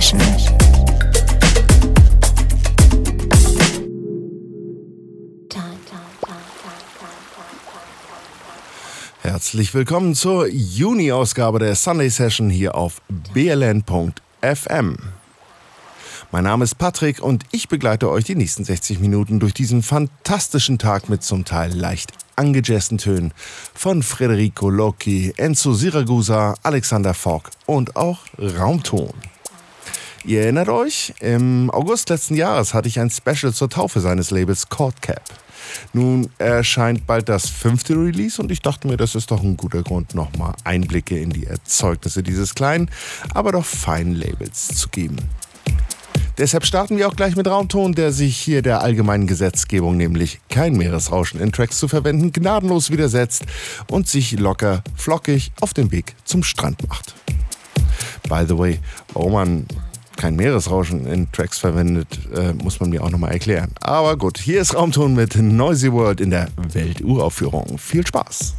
Session. Herzlich willkommen zur Juni-Ausgabe der Sunday Session hier auf bln.fm. Mein Name ist Patrick und ich begleite euch die nächsten 60 Minuten durch diesen fantastischen Tag mit zum Teil leicht angejazzten Tönen von Federico Locchi, Enzo Siragusa, Alexander Fogg und auch Raumton. Ihr erinnert euch, im August letzten Jahres hatte ich ein Special zur Taufe seines Labels Chord Cap. Nun erscheint bald das fünfte Release und ich dachte mir, das ist doch ein guter Grund, nochmal Einblicke in die Erzeugnisse dieses kleinen, aber doch feinen Labels zu geben. Deshalb starten wir auch gleich mit Raumton, der sich hier der allgemeinen Gesetzgebung, nämlich kein Meeresrauschen in Tracks zu verwenden, gnadenlos widersetzt und sich locker, flockig auf den Weg zum Strand macht. By the way, oh man, kein Meeresrauschen in Tracks verwendet, äh, muss man mir auch nochmal erklären. Aber gut, hier ist Raumton mit Noisy World in der Welturaufführung. Viel Spaß!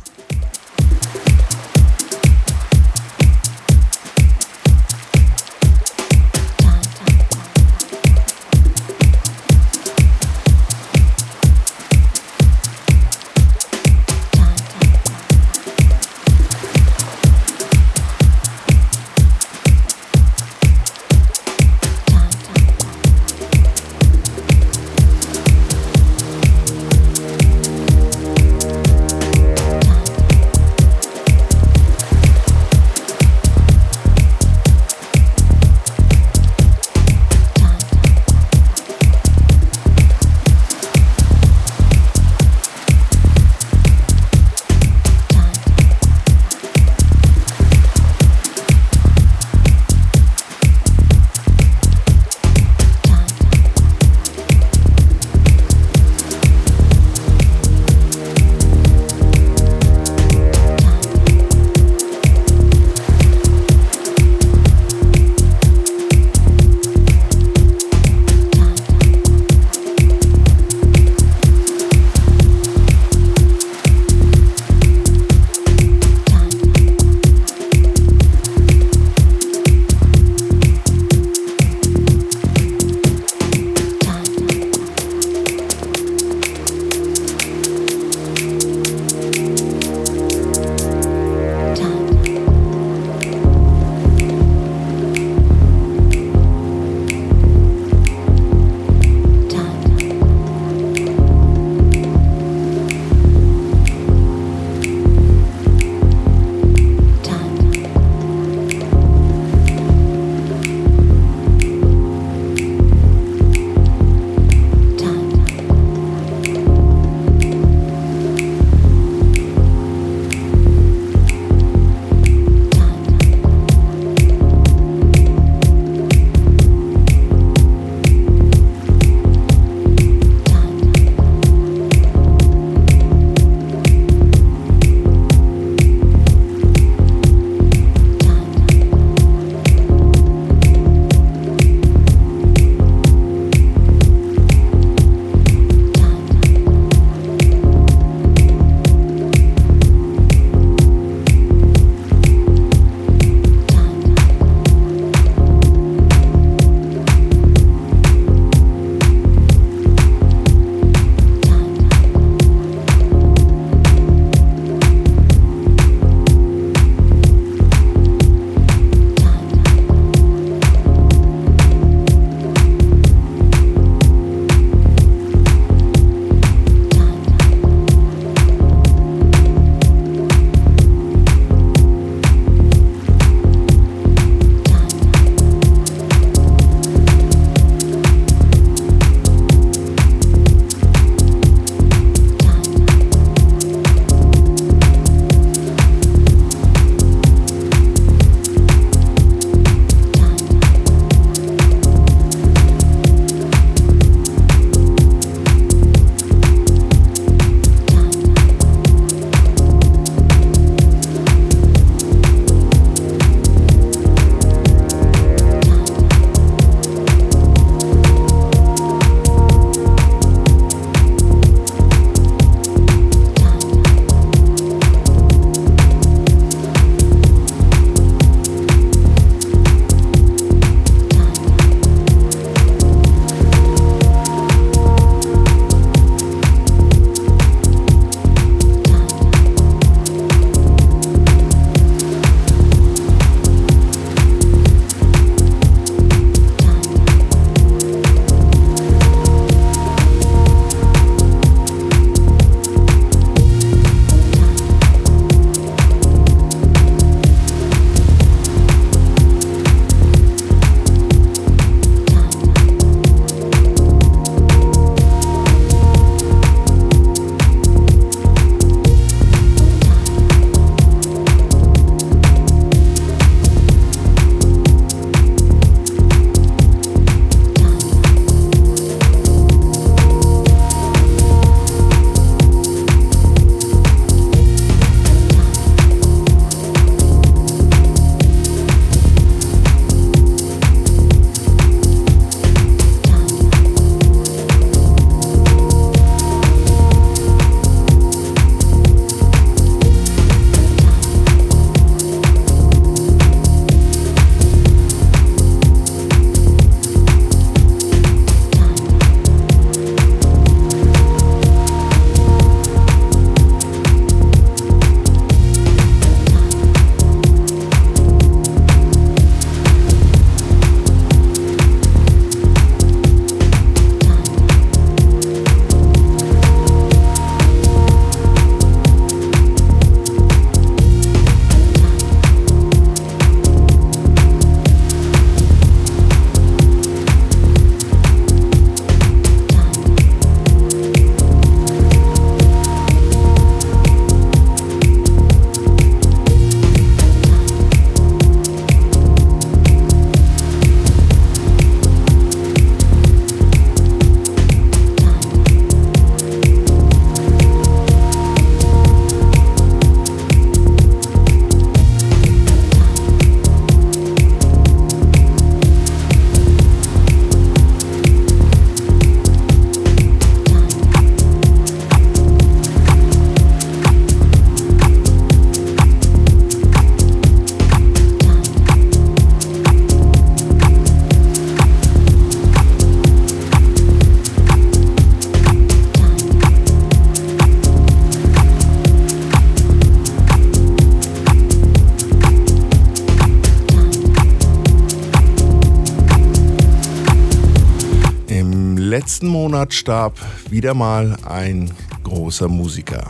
Letzten Monat starb wieder mal ein großer Musiker.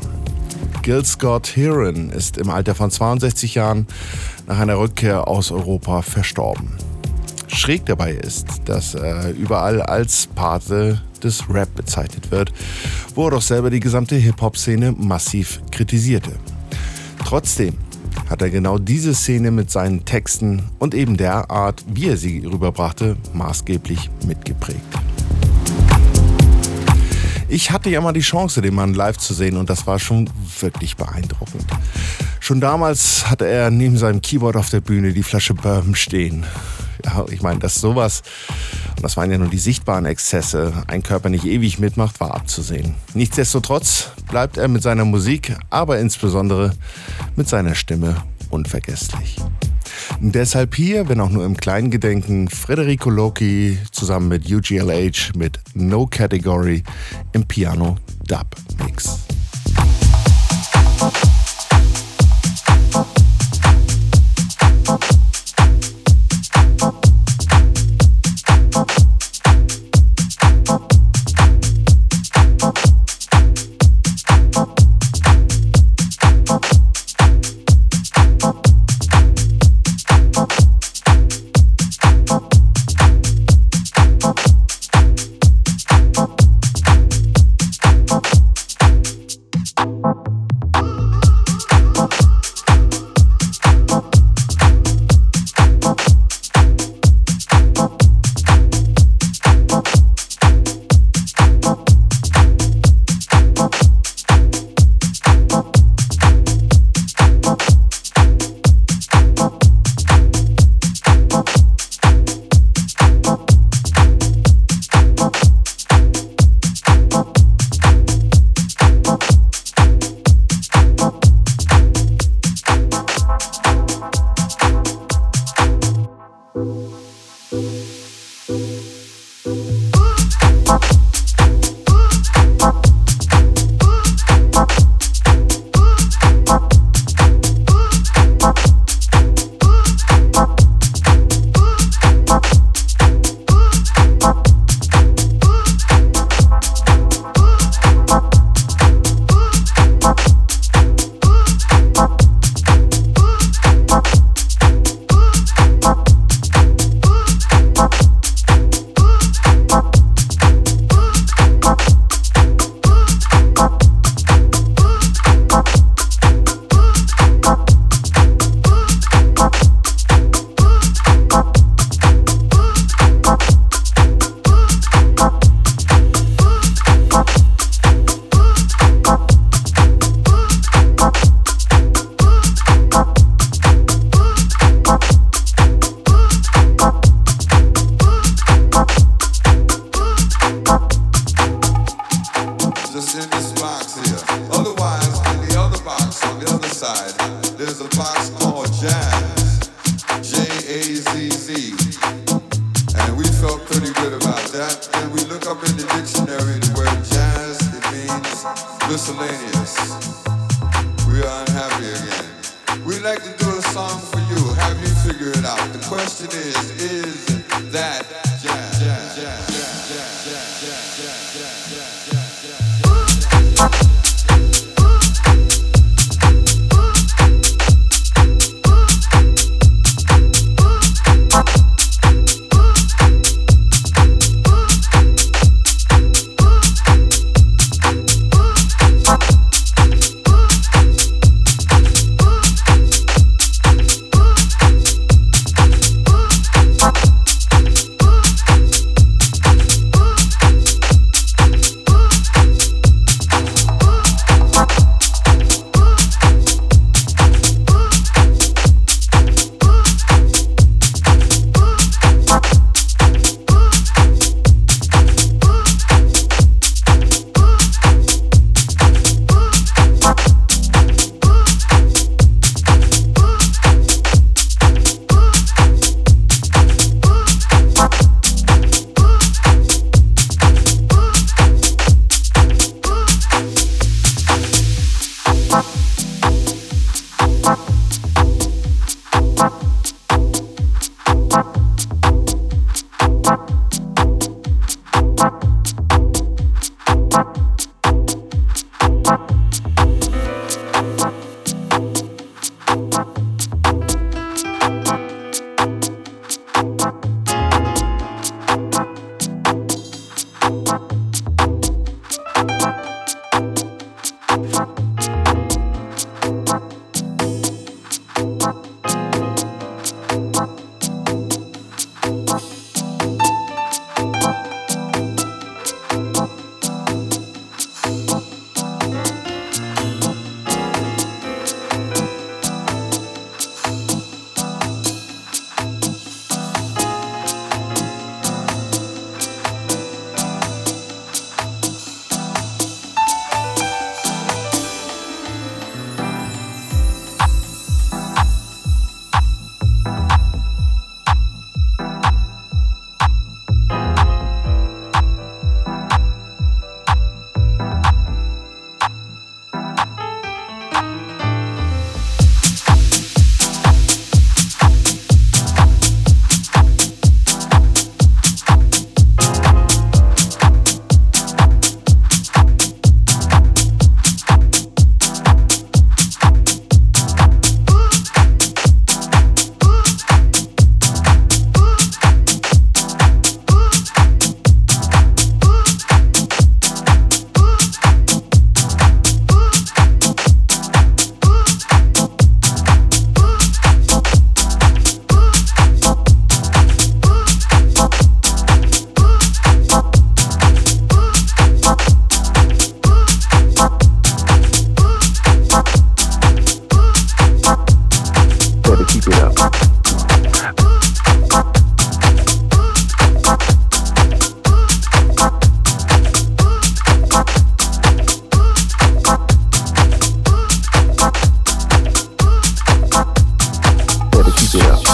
Gil Scott Heron ist im Alter von 62 Jahren nach einer Rückkehr aus Europa verstorben. Schräg dabei ist, dass er überall als Pate des Rap bezeichnet wird, wo er doch selber die gesamte Hip-Hop-Szene massiv kritisierte. Trotzdem hat er genau diese Szene mit seinen Texten und eben der Art, wie er sie rüberbrachte, maßgeblich mitgeprägt. Ich hatte ja mal die Chance, den Mann live zu sehen und das war schon wirklich beeindruckend. Schon damals hatte er neben seinem Keyboard auf der Bühne die Flasche Bourbon stehen. Ja, ich meine, dass sowas, und das waren ja nur die sichtbaren Exzesse, ein Körper nicht ewig mitmacht, war abzusehen. Nichtsdestotrotz bleibt er mit seiner Musik, aber insbesondere mit seiner Stimme unvergesslich. Deshalb hier, wenn auch nur im kleinen Gedenken, Federico Loki zusammen mit UGLH mit No Category im Piano Dub Mix. It's called jazz. Yeah.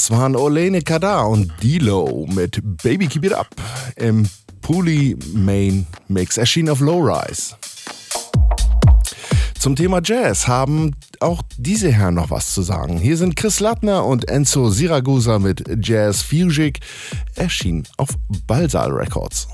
Das waren Olene Kadar und Dilo mit Baby Keep It Up im Puli Main Mix, erschienen auf Low Rise. Zum Thema Jazz haben auch diese Herren noch was zu sagen. Hier sind Chris Lattner und Enzo Siragusa mit Jazz Fugic, erschienen auf Balsal Records.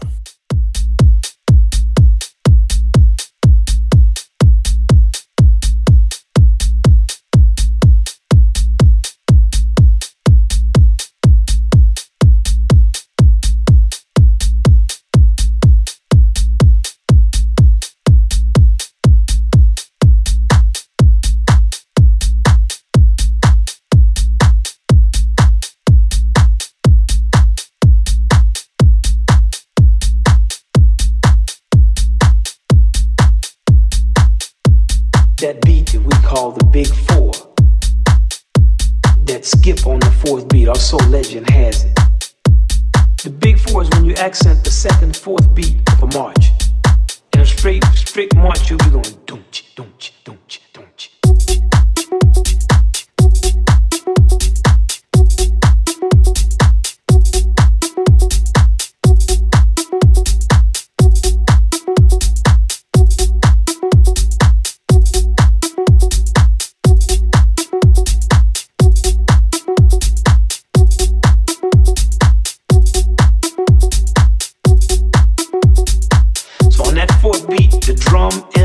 Beat that we call the big four. That skip on the fourth beat, our soul legend has it. The big four is when you accent the second, fourth beat of a march. In a straight, straight march, you'll be going don't you, don't you, don't you, don't sounds from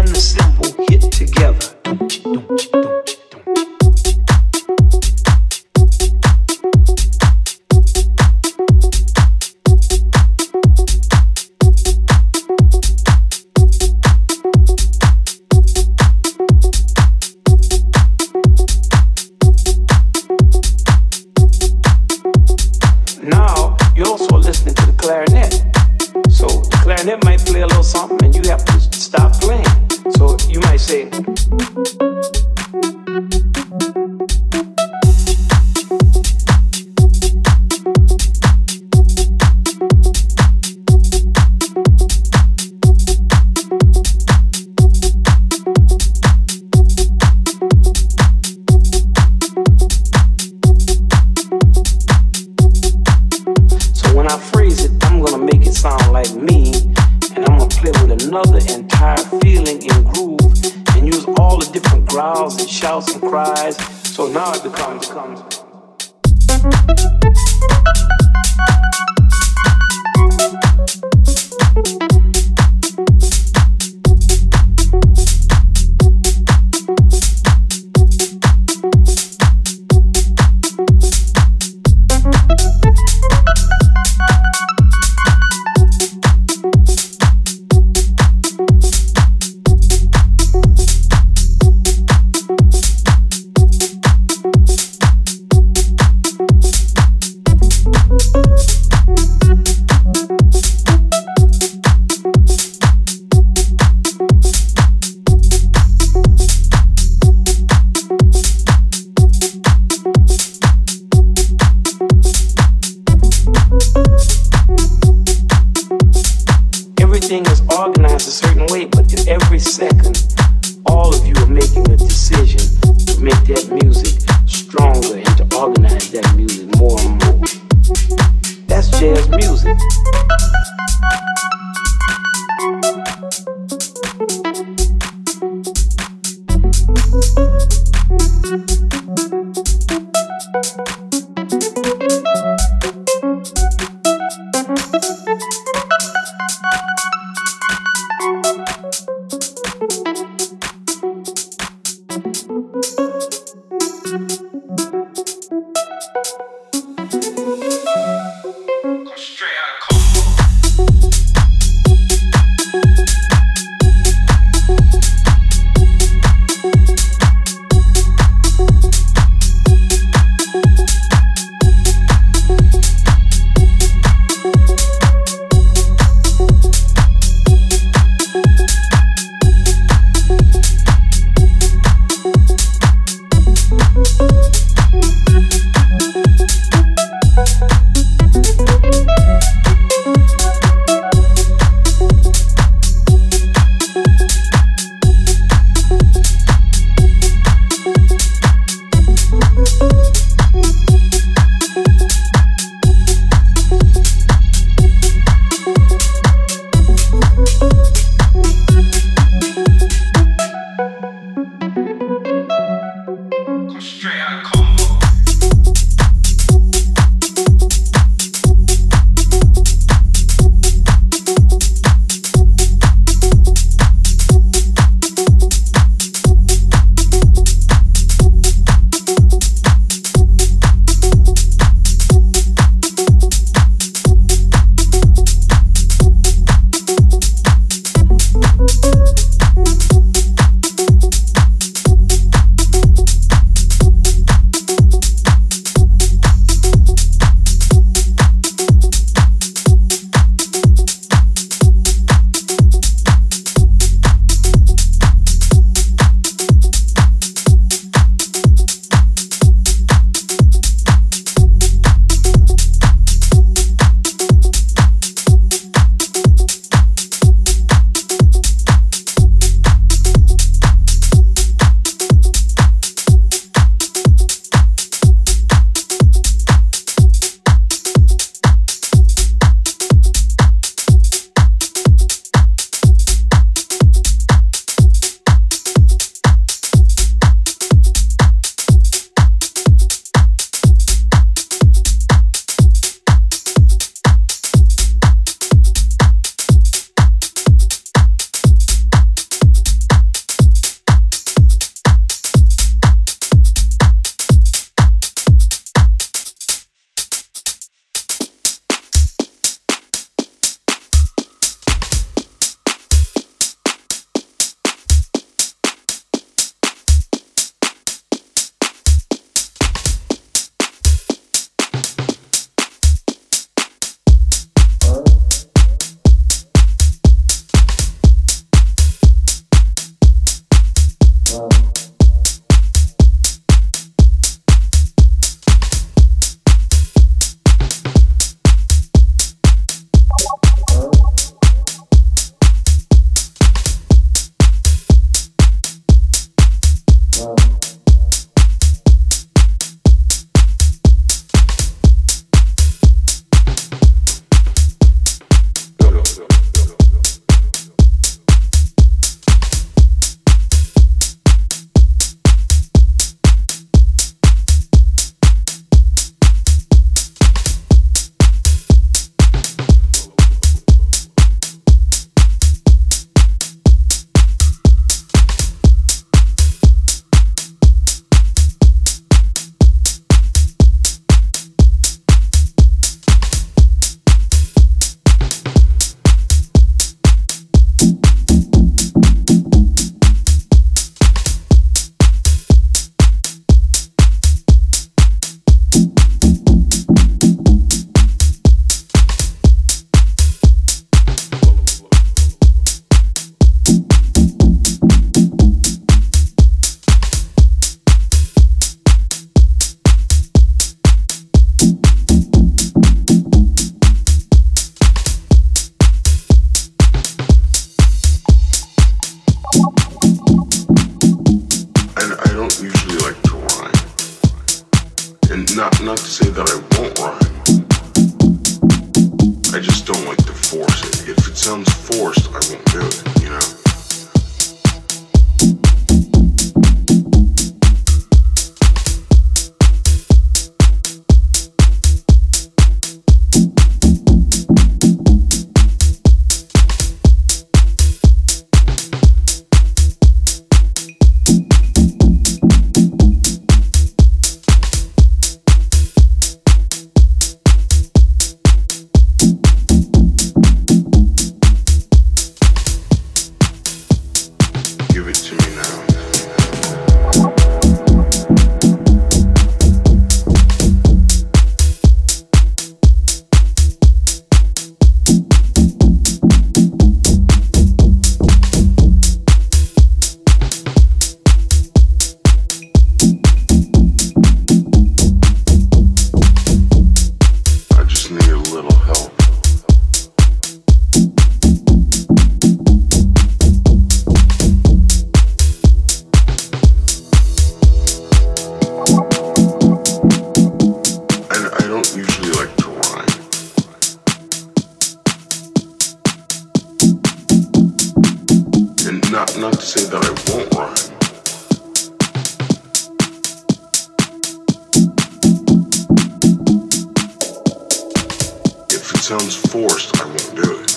forced, I won't do it.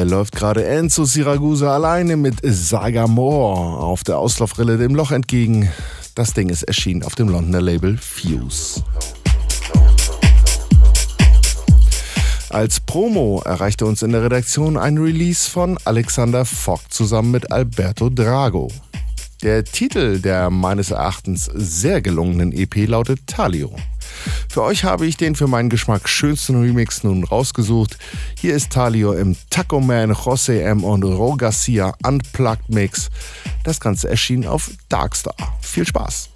Hier läuft gerade Enzo Siragusa alleine mit Sagamore auf der Auslaufrille dem Loch entgegen. Das Ding ist erschienen auf dem Londoner Label Fuse. Als Promo erreichte uns in der Redaktion ein Release von Alexander Fogg zusammen mit Alberto Drago. Der Titel der meines Erachtens sehr gelungenen EP lautet Talio. Für euch habe ich den für meinen Geschmack schönsten Remix nun rausgesucht. Hier ist Talio im Taco Man, Jose M und Ro Garcia Unplugged Mix. Das Ganze erschien auf Darkstar. Viel Spaß!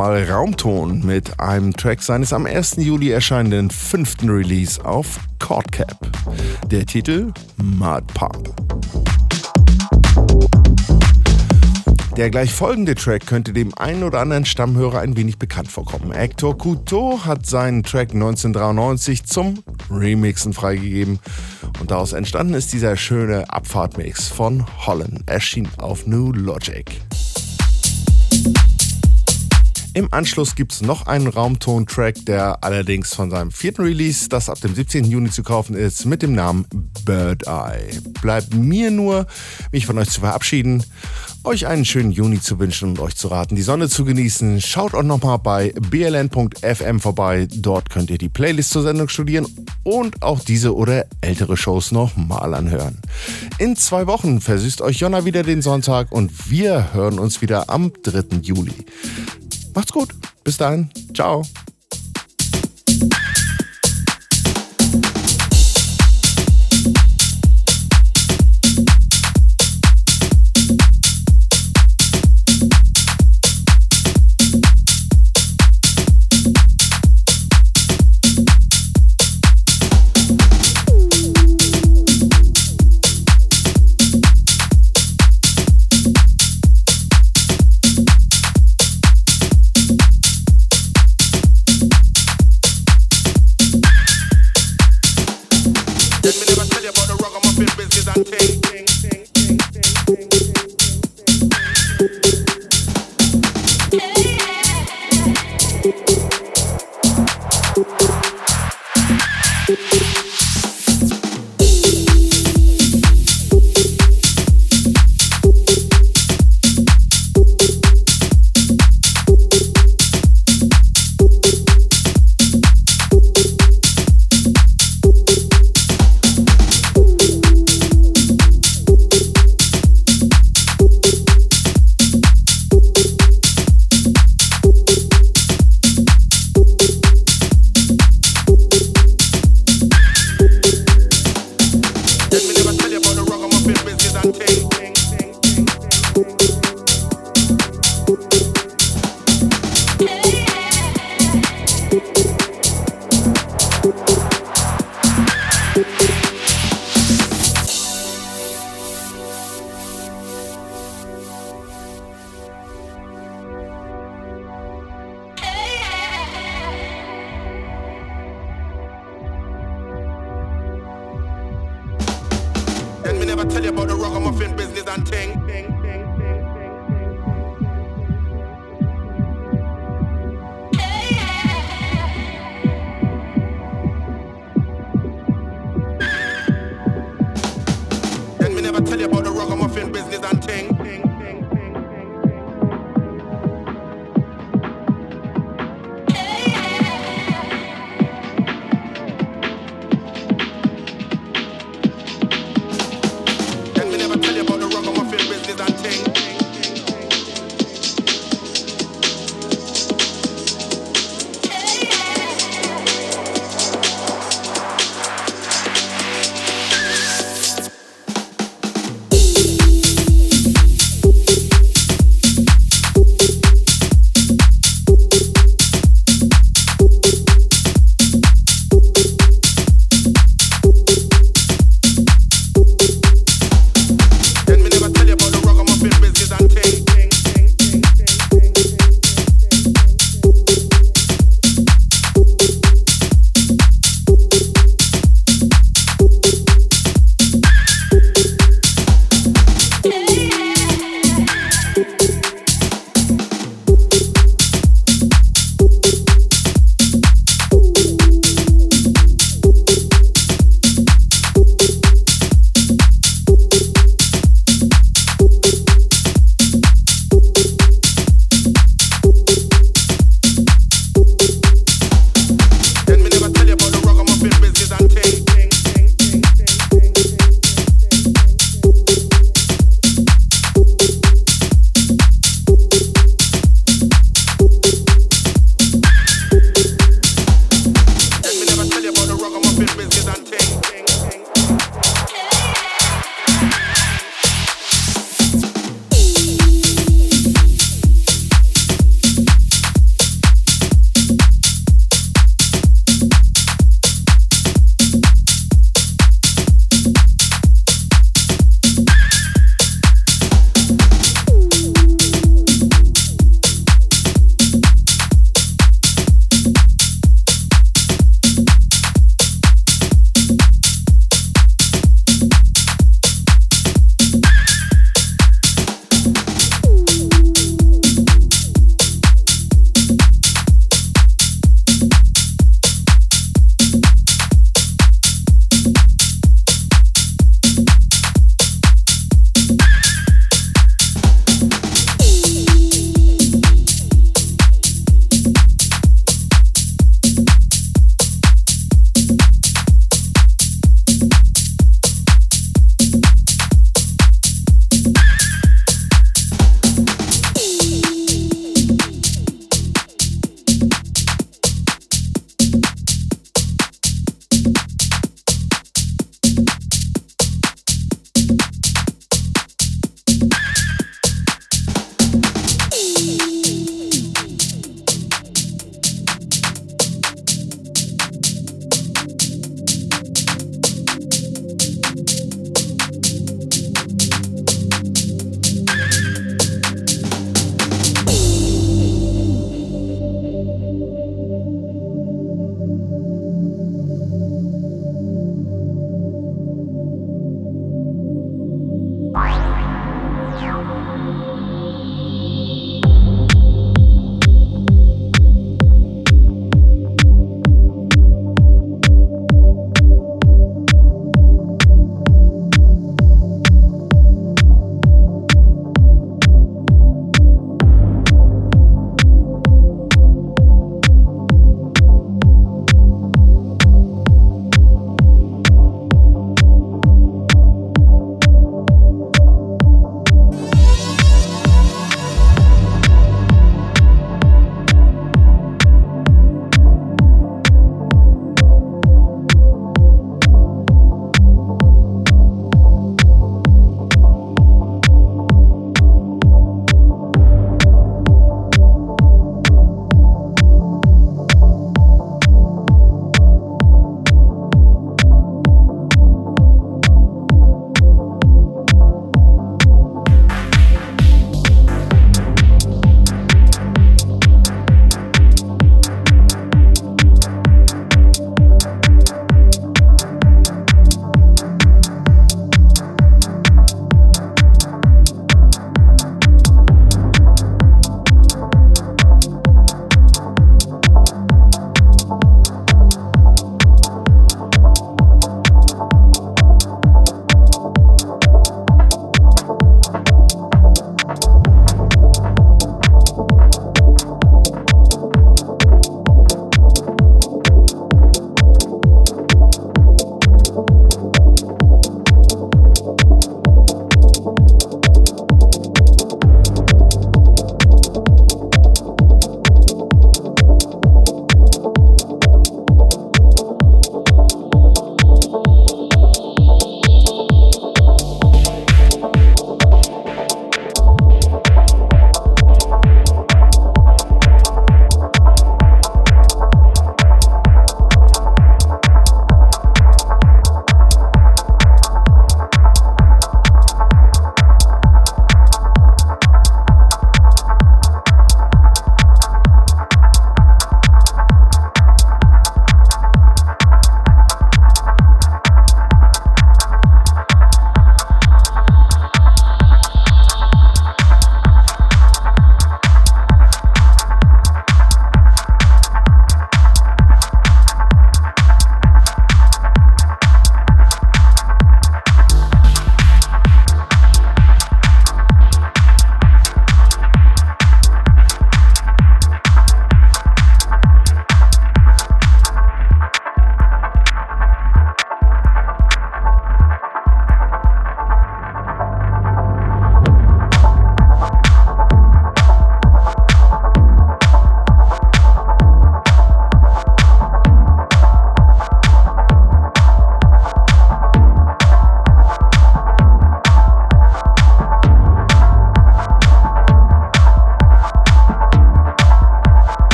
Nochmal Raumton mit einem Track seines am 1. Juli erscheinenden fünften Release auf Cordcap. Der Titel Mud Pump. Der gleich folgende Track könnte dem einen oder anderen Stammhörer ein wenig bekannt vorkommen. Hector Couteau hat seinen Track 1993 zum Remixen freigegeben und daraus entstanden ist dieser schöne Abfahrtmix von Holland, erschien auf New Logic. Im Anschluss gibt es noch einen Raumton-Track, der allerdings von seinem vierten Release, das ab dem 17. Juni zu kaufen ist, mit dem Namen Bird Eye. Bleibt mir nur, mich von euch zu verabschieden, euch einen schönen Juni zu wünschen und euch zu raten, die Sonne zu genießen. Schaut auch nochmal bei bln.fm vorbei. Dort könnt ihr die Playlist zur Sendung studieren und auch diese oder ältere Shows nochmal anhören. In zwei Wochen versüßt euch Jonna wieder den Sonntag und wir hören uns wieder am 3. Juli. Macht's gut. Bis dahin. Ciao.